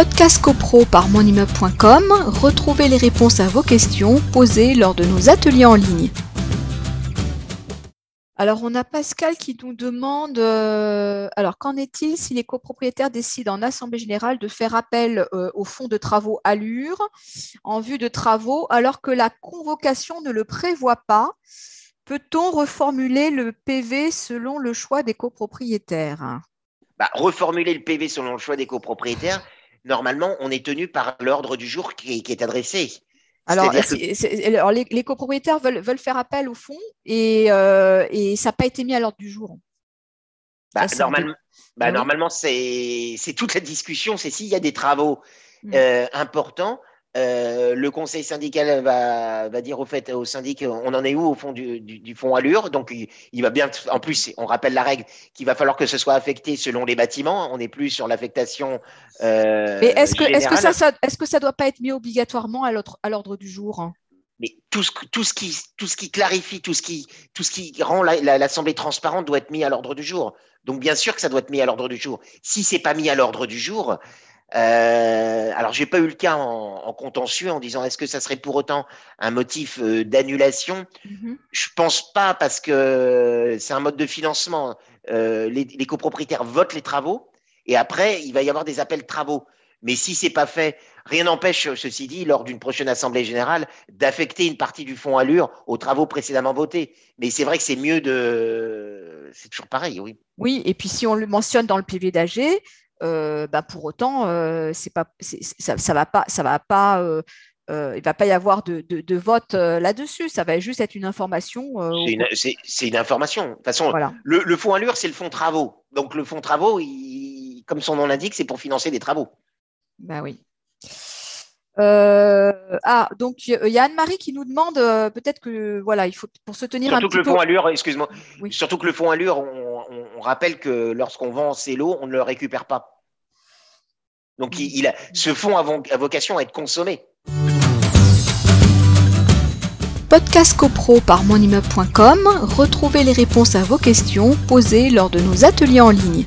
Podcast CoPro par monimmeuble.com, retrouvez les réponses à vos questions posées lors de nos ateliers en ligne. Alors, on a Pascal qui nous demande, euh, alors qu'en est-il si les copropriétaires décident en Assemblée générale de faire appel euh, au fonds de travaux Allure en vue de travaux alors que la convocation ne le prévoit pas? Peut-on reformuler le PV selon le choix des copropriétaires? Bah, Reformuler le PV selon le choix des copropriétaires, normalement, on est tenu par l'ordre du jour qui est adressé. Alors, les, copropriétaires veulent, faire appel au fonds et, euh, ça n'a pas été mis à l'ordre du jour. Bah, bah, ah normalement, c'est toute la discussion, c'est s'il y a des travaux hmm. euh, importants, euh, le conseil syndical va, dire au fait au syndic on en est où au fond du, fonds Allure? Donc il, va bien en plus on rappelle la règle qu'il va falloir que ce soit affecté selon les bâtiments. On n'est plus sur l'affectation euh, mais est-ce que ça, est-ce que ça doit pas être mis obligatoirement à l'ordre du jour mais tout ce, tout ce qui tout ce qui clarifie tout ce qui tout ce qui rend l'assemblée transparente doit être mis à l'ordre du jour. Donc bien sûr que ça doit être mis à l'ordre du jour. Si c'est pas mis à l'ordre du jour euh, alors, j'ai pas eu le cas en, contentieux en disant est-ce que ça serait pour autant un motif euh, d'annulation? Mm-hmm. Je pense pas parce que c'est un mode de financement. Euh, les, copropriétaires votent les travaux et après il va y avoir des appels de travaux. Mais si c'est pas fait, rien n'empêche, ceci dit, lors d'une prochaine assemblée générale, d'affecter une partie du fonds Allure aux travaux précédemment votés. Mais c'est vrai que c'est mieux de. C'est toujours pareil, oui. Oui, et puis si on le mentionne dans le PV d'AG, euh, bah, pour autant, euh, c'est pas, ça, ça va pas, ça va pas, euh, il va pas y avoir de, de, vote là-dessus. Ça va juste être une information. c'est une, information. De toute façon, le, le, fonds Allure, c'est le fonds travaux. Donc le fonds travaux, comme son nom l'indique, c'est pour financer des travaux. Bah oui. ah, donc il y a Anne-Marie qui nous demande peut-être que voilà, il faut pour se tenir surtout un que le fonds Allure, excuse-moi, surtout que le fonds Allure, on, on rappelle que lorsqu'on vend ces lots, on ne le récupère pas. Donc, il, a, ce fonds a, vocation à être consommé. Podcast CoPro par monimmeuble.com, retrouvez les réponses à vos questions posées lors de nos ateliers en ligne.